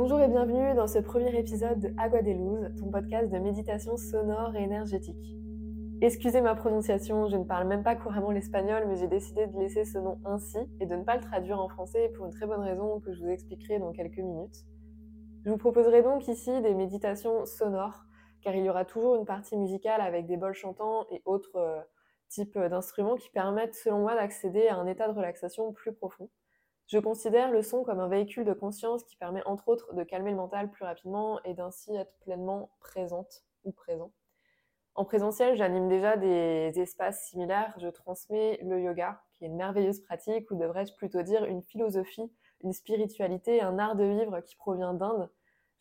Bonjour et bienvenue dans ce premier épisode de Agua de Luz, ton podcast de méditation sonore et énergétique. Excusez ma prononciation, je ne parle même pas couramment l'espagnol, mais j'ai décidé de laisser ce nom ainsi et de ne pas le traduire en français pour une très bonne raison que je vous expliquerai dans quelques minutes. Je vous proposerai donc ici des méditations sonores, car il y aura toujours une partie musicale avec des bols chantants et autres euh, types d'instruments qui permettent, selon moi, d'accéder à un état de relaxation plus profond. Je considère le son comme un véhicule de conscience qui permet entre autres de calmer le mental plus rapidement et d'ainsi être pleinement présente ou présent. En présentiel, j'anime déjà des espaces similaires. Je transmets le yoga, qui est une merveilleuse pratique, ou devrais-je plutôt dire une philosophie, une spiritualité, un art de vivre qui provient d'Inde.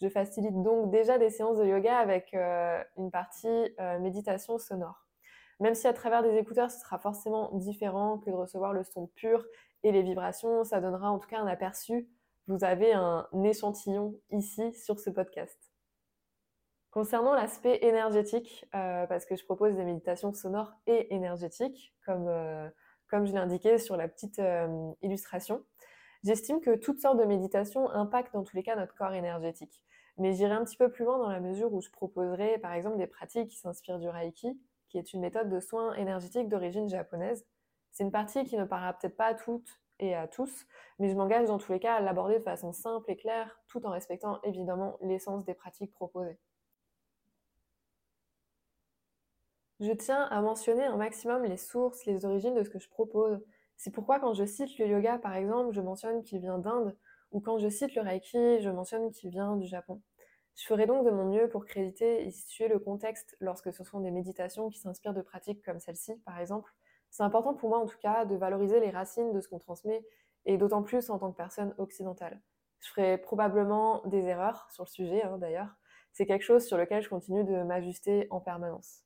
Je facilite donc déjà des séances de yoga avec euh, une partie euh, méditation sonore. Même si à travers des écouteurs, ce sera forcément différent que de recevoir le son pur et les vibrations, ça donnera en tout cas un aperçu. Vous avez un échantillon ici sur ce podcast. Concernant l'aspect énergétique, euh, parce que je propose des méditations sonores et énergétiques, comme, euh, comme je l'ai indiqué sur la petite euh, illustration, j'estime que toutes sortes de méditations impactent dans tous les cas notre corps énergétique. Mais j'irai un petit peu plus loin dans la mesure où je proposerai par exemple des pratiques qui s'inspirent du Reiki, qui est une méthode de soins énergétiques d'origine japonaise. C'est une partie qui ne parlera peut-être pas à toutes et à tous, mais je m'engage dans tous les cas à l'aborder de façon simple et claire, tout en respectant évidemment l'essence des pratiques proposées. Je tiens à mentionner un maximum les sources, les origines de ce que je propose. C'est pourquoi quand je cite le yoga, par exemple, je mentionne qu'il vient d'Inde, ou quand je cite le Reiki, je mentionne qu'il vient du Japon. Je ferai donc de mon mieux pour créditer et situer le contexte lorsque ce sont des méditations qui s'inspirent de pratiques comme celle-ci, par exemple. C'est important pour moi, en tout cas, de valoriser les racines de ce qu'on transmet, et d'autant plus en tant que personne occidentale. Je ferai probablement des erreurs sur le sujet, hein, d'ailleurs. C'est quelque chose sur lequel je continue de m'ajuster en permanence.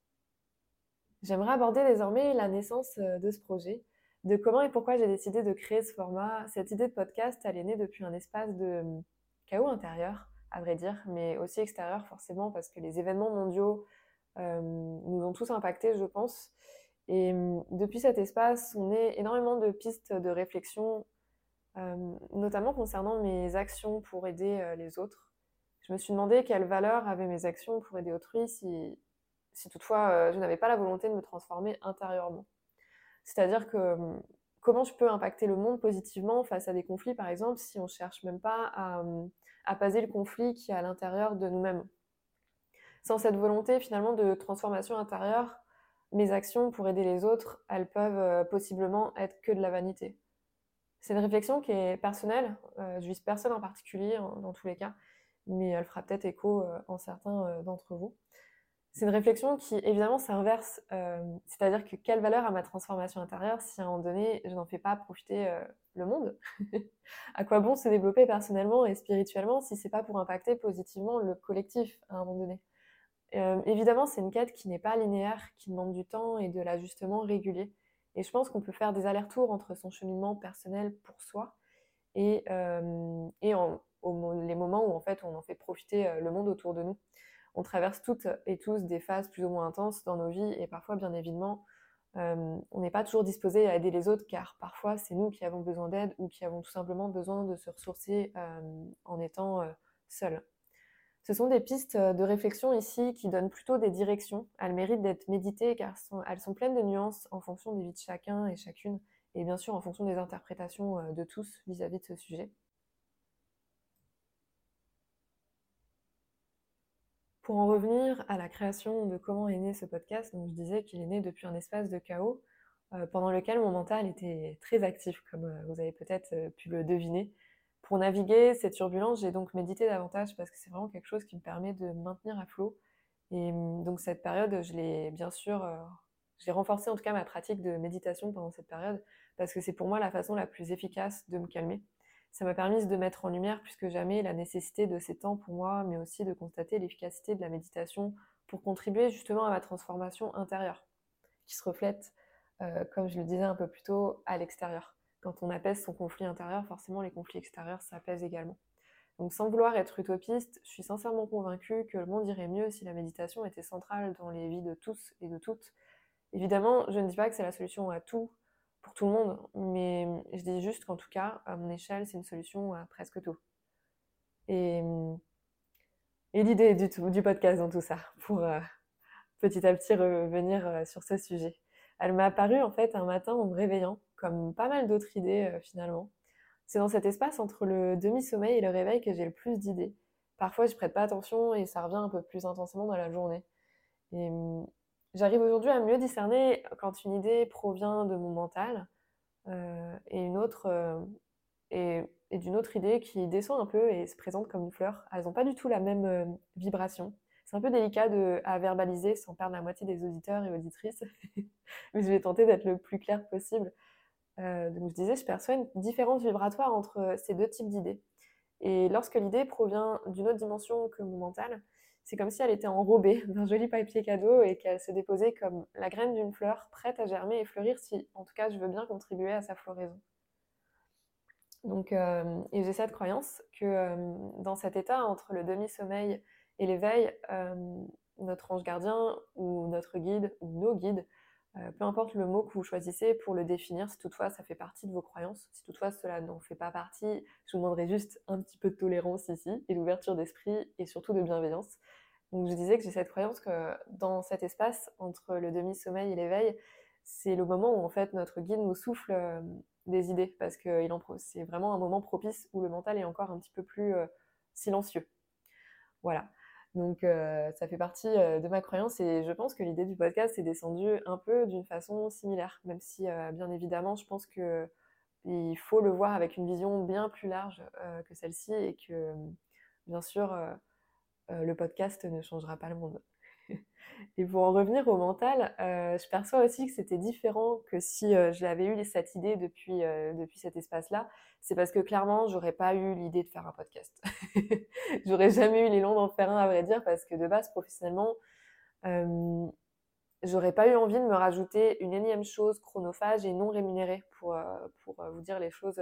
J'aimerais aborder désormais la naissance euh, de ce projet, de comment et pourquoi j'ai décidé de créer ce format. Cette idée de podcast, elle est née depuis un espace de hum, chaos intérieur, à vrai dire, mais aussi extérieur forcément, parce que les événements mondiaux euh, nous ont tous impactés, je pense. Et hum, depuis cet espace, on est énormément de pistes de réflexion, euh, notamment concernant mes actions pour aider les autres. Je me suis demandé quelle valeur avaient mes actions pour aider autrui si si toutefois euh, je n'avais pas la volonté de me transformer intérieurement. C'est-à-dire que hum, comment je peux impacter le monde positivement face à des conflits, par exemple, si on ne cherche même pas à, hum, à le conflit qui est à l'intérieur de nous-mêmes? Sans cette volonté finalement de transformation intérieure, mes actions pour aider les autres, elles peuvent euh, possiblement être que de la vanité. C'est une réflexion qui est personnelle, euh, je vise personne en particulier dans tous les cas, mais elle fera peut-être écho en certains d'entre vous. C'est une réflexion qui, évidemment, s'inverse. Euh, c'est-à-dire que quelle valeur a ma transformation intérieure si à un moment donné, je n'en fais pas profiter euh, le monde? À quoi bon se développer personnellement et spirituellement si c'est pas pour impacter positivement le collectif à un moment donné? Euh, Évidemment, c'est une quête qui n'est pas linéaire, qui demande du temps et de l'ajustement régulier. Et je pense qu'on peut faire des allers-retours entre son cheminement personnel pour soi et, et les moments où en fait on en fait profiter le monde autour de nous on traverse toutes et tous des phases plus ou moins intenses dans nos vies et parfois, bien évidemment, euh, on n'est pas toujours disposé à aider les autres car parfois c'est nous qui avons besoin d'aide ou qui avons tout simplement besoin de se ressourcer euh, en étant euh, seuls. Ce sont des pistes de réflexion ici qui donnent plutôt des directions. Elles méritent d'être méditées car elles sont pleines de nuances en fonction des vies de chacun et chacune et bien sûr en fonction des interprétations de tous vis à -vis de ce sujet. Pour en revenir à la création de comment est né ce podcast, je disais qu'il est né depuis un espace de chaos euh, pendant lequel mon mental était très actif, comme euh, vous avez peut-être euh, pu le deviner. Pour naviguer cette turbulence, j'ai donc médité davantage parce que c'est vraiment quelque chose qui me permet de maintenir à flot. Et hum, donc cette période, je l'ai bien sûr, j'ai renforcé en tout cas ma pratique de méditation pendant cette période parce que c'est pour moi la façon la plus efficace de me calmer. Ça m'a permis de mettre en lumière plus que jamais la nécessité de ces temps pour moi, mais aussi de constater l'efficacité de la méditation pour contribuer justement à ma transformation intérieure, qui se reflète, euh, comme je le disais un peu plus tôt, à l'extérieur. Quand on apaise son conflit intérieur, forcément les conflits extérieurs s'apaisent également. Donc sans vouloir être utopiste, je suis sincèrement convaincue que le monde irait mieux si la méditation était centrale dans les vies de tous et de toutes. Évidemment, je ne dis pas que c'est la solution à tout, pour tout le monde, mais je dis juste qu'en tout cas, à mon échelle, c'est une solution à presque tout. et, l'idée du, du, podcast dans tout ça, pour euh, petit à petit revenir euh, sur ce sujet. Elle m'a apparu en fait un matin en me réveillant, comme pas mal d'autres idées finalement. C'est dans cet espace entre le demi-sommeil et le réveil que j'ai le plus d'idées. Parfois, je prête pas attention et ça revient un peu plus intensément dans la journée. Et j'arrive aujourd'hui à mieux discerner quand une idée provient de mon mental euh, et une autre euh, et, d'une autre idée qui descend un peu et se présente comme une fleur. Elles n'ont pas du tout la même euh, vibration. C'est un peu délicat de, à verbaliser sans perdre la moitié des auditeurs et auditrices, mais je vais tenter d'être le plus clair possible. Donc je disais, je perçois une différence vibratoire entre ces deux types d'idées. Et lorsque l'idée provient d'une autre dimension que mon mental, c'est comme si elle était enrobée d'un joli papier cadeau et qu'elle se déposait comme la graine d'une fleur prête à germer et fleurir si, en tout cas, je veux bien contribuer à sa floraison. Donc, euh, et j'ai cette croyance que euh, dans cet état entre le demi-sommeil et l'éveil, euh, notre ange gardien ou notre guide ou nos guides, peu importe le mot que vous choisissez pour le définir, si toutefois ça fait partie de vos croyances, si toutefois cela n'en fait pas partie, je vous demanderai juste un petit peu de tolérance ici et d'ouverture d'esprit et surtout de bienveillance. Donc je disais que j'ai cette croyance que dans cet espace entre le demi-sommeil et l'éveil, c'est le moment où en fait notre guide nous souffle euh, des idées parce que c'est vraiment un moment propice où le mental est encore un petit peu plus euh, silencieux. Voilà. Donc euh, ça fait partie de ma croyance et je pense que l'idée du podcast est descendue un peu d'une façon similaire, même si bien évidemment je pense que il faut le voir avec une vision bien plus large que celle-ci et que bien sûr euh, le podcast ne changera pas le monde. Et pour en revenir au mental, euh, je perçois aussi que c'était différent que si euh, je l'avais eu cette idée depuis, depuis cet espace-là. C'est parce que clairement, j'aurais pas eu l'idée de faire un podcast. j'aurais jamais eu l'élan d'en faire un, à vrai dire, parce que de base, professionnellement, j'aurais pas eu envie de me rajouter une énième chose chronophage et non rémunérée pour, pour vous dire les choses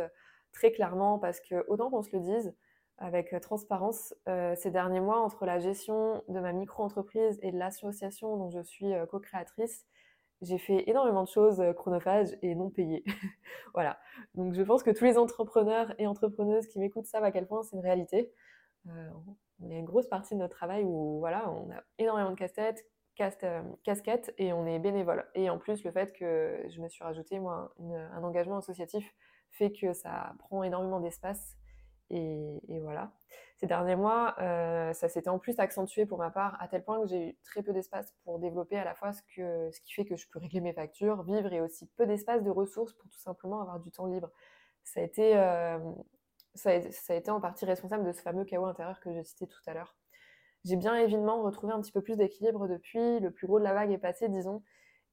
très clairement, parce que autant qu'on se le dise, avec euh, transparence euh, ces derniers mois entre la gestion de ma micro-entreprise et de l'association dont je suis euh, co-créatrice. J'ai fait énormément de choses chronophages et non payées. voilà. Donc je pense que tous les entrepreneurs et entrepreneuses qui m'écoutent savent à quel point c'est une réalité. on a une grosse partie de notre travail où voilà, on a énormément de casquettes, casquettes et on est bénévole. Et en plus, le fait que je me suis rajouté moi un engagement associatif fait que ça prend énormément d'espace et, voilà. Ces derniers mois, euh, ça s'était en plus accentué pour ma part, à tel point que j'ai eu très peu d'espace pour développer à la fois ce, qui fait que je peux régler mes factures, vivre, et aussi peu d'espace de ressources pour tout simplement avoir du temps libre. Ça a été, euh, ça, a, été en partie responsable de ce fameux chaos intérieur que j'ai cité tout à l'heure. J'ai bien évidemment retrouvé un petit peu plus d'équilibre depuis, le plus gros de la vague est passé, disons,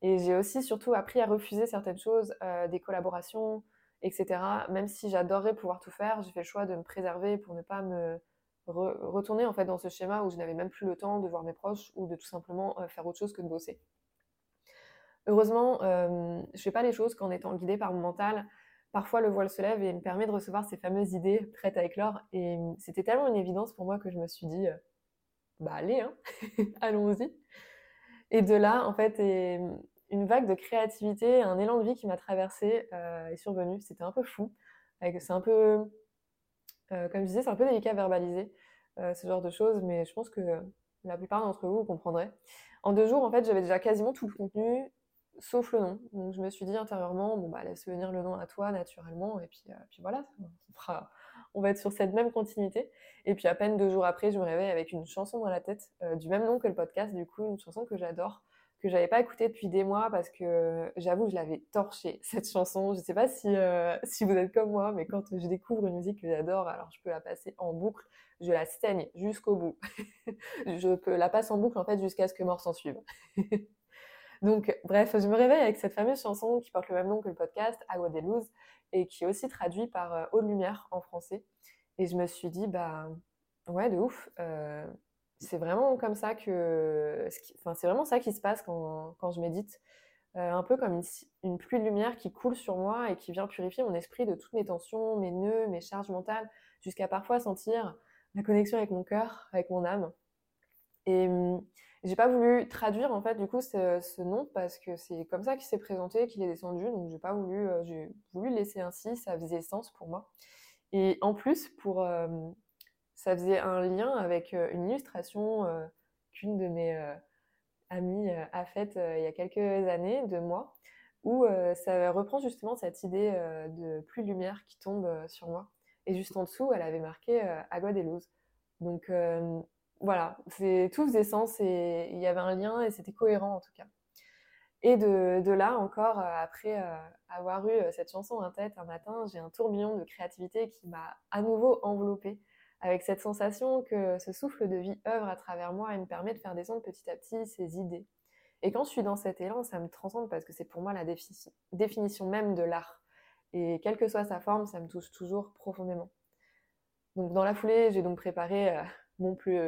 et j'ai aussi surtout appris à refuser certaines choses, euh, des collaborations, etc. Même si j'adorerais pouvoir tout faire, j'ai fait le choix de me préserver pour ne pas me retourner en dans ce schéma où je n'avais même plus le temps de voir mes proches ou de tout simplement euh, faire autre chose que de bosser. Heureusement, euh, je fais pas les choses qu'en étant guidée par mon mental. Parfois, le voile se lève et me permet de recevoir ces fameuses idées prêtes à éclore. Et c'était tellement une évidence pour moi que je me suis dit, euh, bah allez, hein allons-y. Et de là, en fait, et, une vague de créativité, un élan de vie qui m'a traversé euh, est survenu. C'était un peu fou. C'est un peu, euh, comme je disais, c'est un peu délicat à verbaliser euh, ce genre de choses, mais je pense que la plupart d'entre vous comprendrez. En deux jours, en fait, j'avais déjà quasiment tout le contenu, sauf le nom. Donc je me suis dit intérieurement, bon bah laisse venir le nom à toi naturellement, et puis, puis voilà, on, va être sur cette même continuité. Et puis à peine deux jours après, je me réveille avec une chanson dans la tête, du même nom que le podcast, du coup, une chanson que j'adore que j'avais pas écouté depuis des mois parce que j'avoue je l'avais torché cette chanson. Je sais pas si, euh, si vous êtes comme moi, mais quand je découvre une musique que j'adore, alors je peux la passer en boucle, je la saigne jusqu'au bout. je peux la passer en boucle en fait jusqu'à ce que mort s'en suive. Donc bref, je me réveille avec cette fameuse chanson qui porte le même nom que le podcast, Agua de Luz, et qui est aussi traduit par euh, Eau de Lumière en français. Et je me suis dit, bah ouais, de ouf. Euh, c'est vraiment comme ça que. Enfin, c'est vraiment ça qui se passe quand, quand je médite. Euh, un peu comme une, pluie de lumière qui coule sur moi et qui vient purifier mon esprit de toutes mes tensions, mes nœuds, mes charges mentales, jusqu'à parfois sentir la connexion avec mon cœur, avec mon âme. Et hum, j'ai pas voulu traduire en fait du coup ce, ce nom parce que c'est comme ça qu'il s'est présenté, qu'il est descendu, donc j'ai pas voulu, euh, j'ai voulu le laisser ainsi, ça faisait sens pour moi. Et en plus, pour, euh, ça faisait un lien avec une illustration qu'une de mes amies a faite il y a quelques années, de moi, où ça reprend justement cette idée de pluie de lumière qui tombe sur moi. Et juste en dessous, elle avait marqué Agua de Luz. Donc voilà, tout faisait sens et il y avait un lien et c'était cohérent en tout cas. Et de, là encore, après avoir eu cette chanson en tête un matin, j'ai un tourbillon de créativité qui m'a à nouveau enveloppée avec cette sensation que ce souffle de vie œuvre à travers moi et me permet de faire descendre petit à petit ces idées. Et quand je suis dans cet élan, ça me transcende parce que c'est pour moi la définition même de l'art. Et quelle que soit sa forme, ça me touche toujours profondément. Donc dans la foulée, j'ai donc préparé euh, mon plus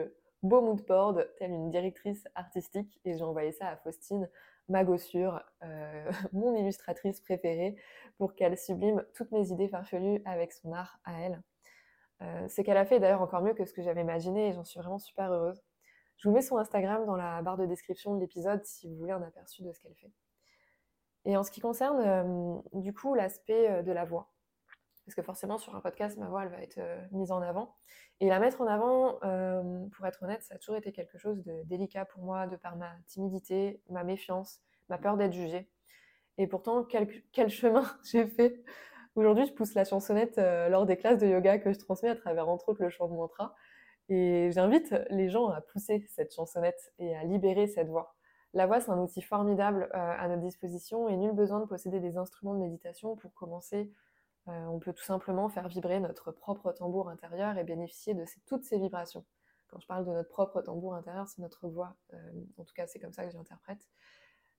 beau mood board, telle une directrice artistique, et j'ai envoyé ça à Faustine, ma gossure, euh, mon illustratrice préférée, pour qu'elle sublime toutes mes idées farfelues avec son art à elle. Euh, ce qu'elle a fait d'ailleurs encore mieux que ce que j'avais imaginé et j'en suis vraiment super heureuse. Je vous mets son Instagram dans la barre de description de l'épisode si vous voulez un aperçu de ce qu'elle fait. Et en ce qui concerne euh, du coup l'aspect euh, de la voix, parce que forcément sur un podcast, ma voix elle va être mise en avant. Et la mettre en avant, pour être honnête, ça a toujours été quelque chose de délicat pour moi, de par ma timidité, ma méfiance, ma peur d'être jugée. Et pourtant, quel chemin j'ai fait Aujourd'hui, je pousse la chansonnette euh, lors des classes de yoga que je transmets à travers, entre autres, le chant de mantra. Et j'invite les gens à pousser cette chansonnette et à libérer cette voix. La voix, c'est un outil formidable euh, à notre disposition et nul besoin de posséder des instruments de méditation pour commencer. Euh, on peut tout simplement faire vibrer notre propre tambour intérieur et bénéficier de toutes ces vibrations. Quand je parle de notre propre tambour intérieur, c'est notre voix. en tout cas, c'est comme ça que j'interprète.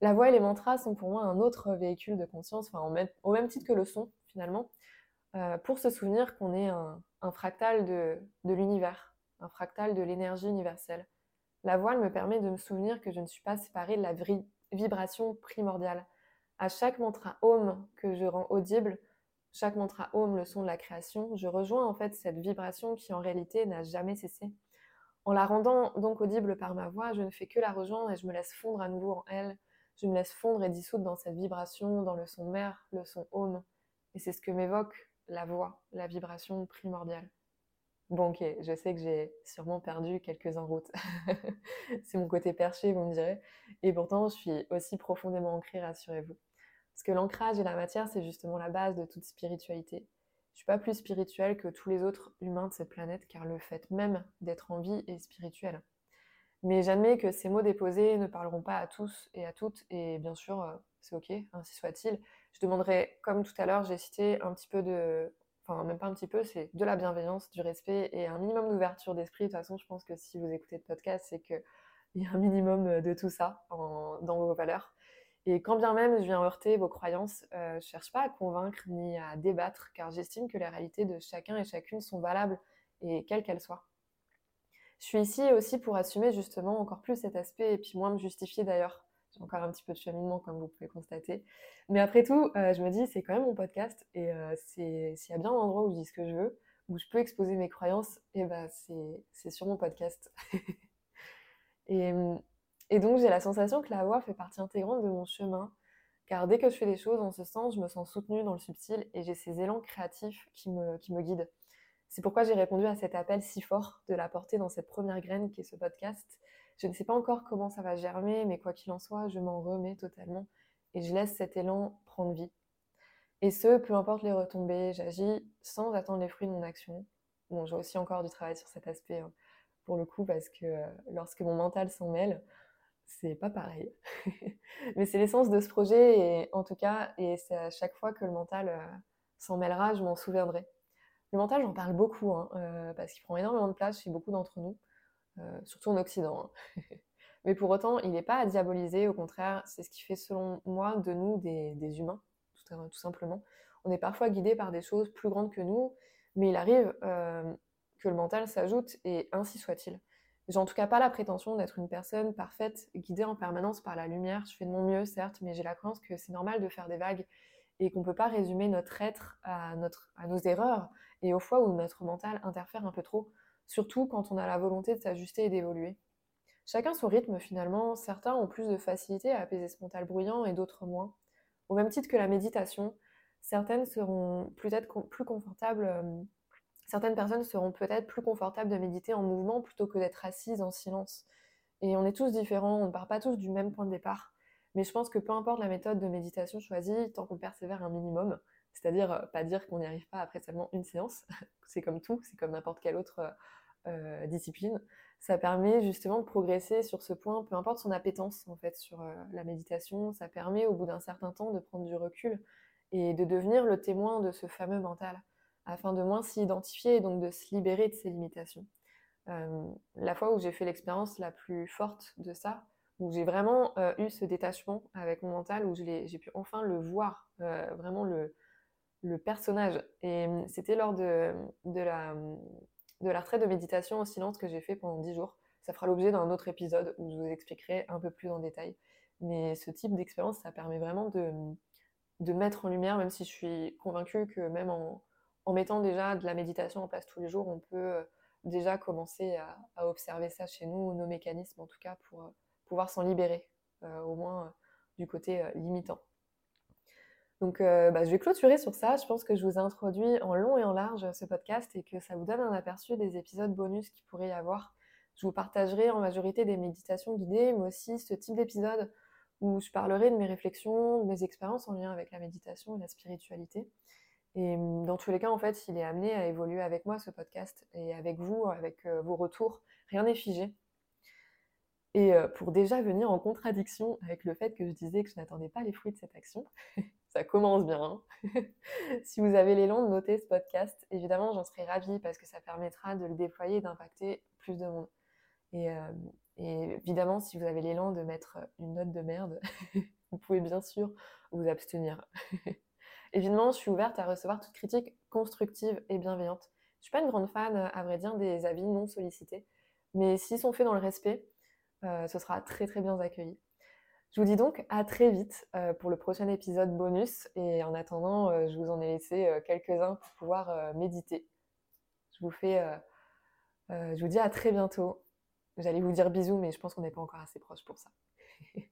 La voix et les mantras sont pour moi un autre véhicule de conscience, enfin, au même titre que le son, finalement, euh, pour se souvenir qu'on est un, fractal de, l'univers, un fractal de l'énergie universelle. La voix me permet de me souvenir que je ne suis pas séparée de la vibration primordiale. À chaque mantra Om que je rends audible, chaque mantra Om, le son de la création, je rejoins en fait cette vibration qui en réalité n'a jamais cessé. En la rendant donc audible par ma voix, je ne fais que la rejoindre et je me laisse fondre à nouveau en elle, je me laisse fondre et dissoudre dans cette vibration, dans le son mère, le son home. Et c'est ce que m'évoque la voix, la vibration primordiale. Bon, ok, je sais que j'ai sûrement perdu quelques en route. c'est mon côté perché, vous me direz. Et pourtant, je suis aussi profondément ancrée, rassurez-vous. Parce que l'ancrage et la matière, c'est justement la base de toute spiritualité. Je suis pas plus spirituelle que tous les autres humains de cette planète, car le fait même d'être en vie est spirituel. Mais j'admets que ces mots déposés ne parleront pas à tous et à toutes, et bien sûr, euh, c'est ok, ainsi soit-il. Je demanderai, comme tout à l'heure, j'ai cité un petit peu de, enfin même pas un petit peu, c'est de la bienveillance, du respect et un minimum d'ouverture d'esprit. De toute façon, je pense que si vous écoutez le podcast, c'est qu'il y a un minimum euh, de tout ça dans vos valeurs. Et quand bien même je viens heurter vos croyances, euh, je ne cherche pas à convaincre ni à débattre, car j'estime que les réalités de chacun et chacune sont valables, et quelles qu'elles soient. Je suis ici aussi pour assumer justement encore plus cet aspect et puis moins me justifier d'ailleurs. Encore un petit peu de cheminement comme vous pouvez constater. Mais après tout, euh, je me dis c'est quand même mon podcast et euh, s'il y a bien un endroit où je dis ce que je veux, où je peux exposer mes croyances, et eh ben c'est sur mon podcast. et, et, donc j'ai la sensation que la voix fait partie intégrante de mon chemin, car dès que je fais des choses en ce sens, je me sens soutenue dans le subtil et j'ai ces élans créatifs qui me, qui me guident. C'est pourquoi j'ai répondu à cet appel si fort de la porter dans cette première graine qui est ce podcast. Je ne sais pas encore comment ça va germer, mais quoi qu'il en soit, je m'en remets totalement et je laisse cet élan prendre vie. Et ce, peu importe les retombées, j'agis sans attendre les fruits de mon action. Bon, j'ai aussi encore du travail sur cet aspect, hein, pour le coup, parce que euh, lorsque mon mental s'en mêle, c'est pas pareil. Mais c'est l'essence de ce projet, et en tout cas, et c'est à chaque fois que le mental euh, s'en mêlera, je m'en souviendrai. Le mental, j'en parle beaucoup, hein, euh, parce qu'il prend énormément de place chez beaucoup d'entre nous, euh, surtout en Occident. Hein. Mais pour autant, il n'est pas à diaboliser, au contraire, c'est ce qui fait selon moi de nous des, humains, tout, simplement. On est parfois guidé par des choses plus grandes que nous, mais il arrive euh, que le mental s'ajoute, et ainsi soit-il. J'ai en tout cas pas la prétention d'être une personne parfaite, guidée en permanence par la lumière. Je fais de mon mieux, certes, mais j'ai la croyance que c'est normal de faire des vagues et qu'on ne peut pas résumer notre être à, à nos erreurs et aux fois où notre mental interfère un peu trop, surtout quand on a la volonté de s'ajuster et d'évoluer. Chacun son rythme finalement, certains ont plus de facilité à apaiser ce mental bruyant et d'autres moins. Au même titre que la méditation, certaines seront peut-être plus confortables, euh, Certaines personnes seront peut-être plus confortables de méditer en mouvement plutôt que d'être assises en silence. Et on est tous différents, on ne part pas tous du même point de départ. Mais je pense que peu importe la méthode de méditation choisie, tant qu'on persévère un minimum, c'est-à-dire euh, pas dire qu'on n'y arrive pas après seulement une séance, c'est comme tout, c'est comme n'importe quelle autre euh, euh, discipline, ça permet justement de progresser sur ce point, peu importe son appétence en fait sur la méditation, ça permet au bout d'un certain temps de prendre du recul et de devenir le témoin de ce fameux mental, afin de moins s'y identifier et donc de se libérer de ses limitations. la fois où j'ai fait l'expérience la plus forte de ça, où j'ai vraiment eu ce détachement avec mon mental, où j'ai pu enfin le voir, vraiment le, le personnage. Et hum, c'était lors de, de, la, hum, de retraite de méditation au silence que j'ai fait pendant 10 jours. Ça fera l'objet d'un autre épisode où je vous expliquerai un peu plus en détail. Mais ce type d'expérience, ça permet vraiment de, mettre en lumière, même si je suis convaincue que même en, en mettant déjà de la méditation en place tous les jours, on peut euh, déjà commencer à, observer ça chez nous, nos mécanismes en tout cas, pour euh, pouvoir s'en libérer, euh, au moins du côté limitant. Donc, euh, bah, je vais clôturer sur ça. Je pense que je vous ai introduit en long et en large ce podcast et que ça vous donne un aperçu des épisodes bonus qui pourrait y avoir. Je vous partagerai en majorité des méditations guidées, mais aussi ce type d'épisode où je parlerai de mes réflexions, de mes expériences en lien avec la méditation et la spiritualité. Et hum, dans tous les cas, en fait, il est amené à évoluer avec moi, ce podcast, et avec vous, avec euh, vos retours. Rien n'est figé. Et euh, pour déjà venir en contradiction avec le fait que je disais que je n'attendais pas les fruits de cette action, ça commence bien. Hein. si vous avez l'élan de noter ce podcast, évidemment, j'en serais ravie parce que ça permettra de le déployer et d'impacter plus de monde. Et, euh, évidemment, si vous avez l'élan de mettre une note de merde, vous pouvez bien sûr vous abstenir. évidemment, je suis ouverte à recevoir toute critique constructive et bienveillante. Je suis pas une grande fan, à vrai dire, des avis non sollicités, mais s'ils sont faits dans le respect, euh, ce sera très très bien accueilli. Je vous dis donc à très vite euh, pour le prochain épisode bonus et en attendant, euh, je vous en ai laissé euh, quelques-uns pour pouvoir méditer. Je vous fais, je vous dis à très bientôt. J'allais vous dire bisous, mais je pense qu'on n'est pas encore assez proche pour ça.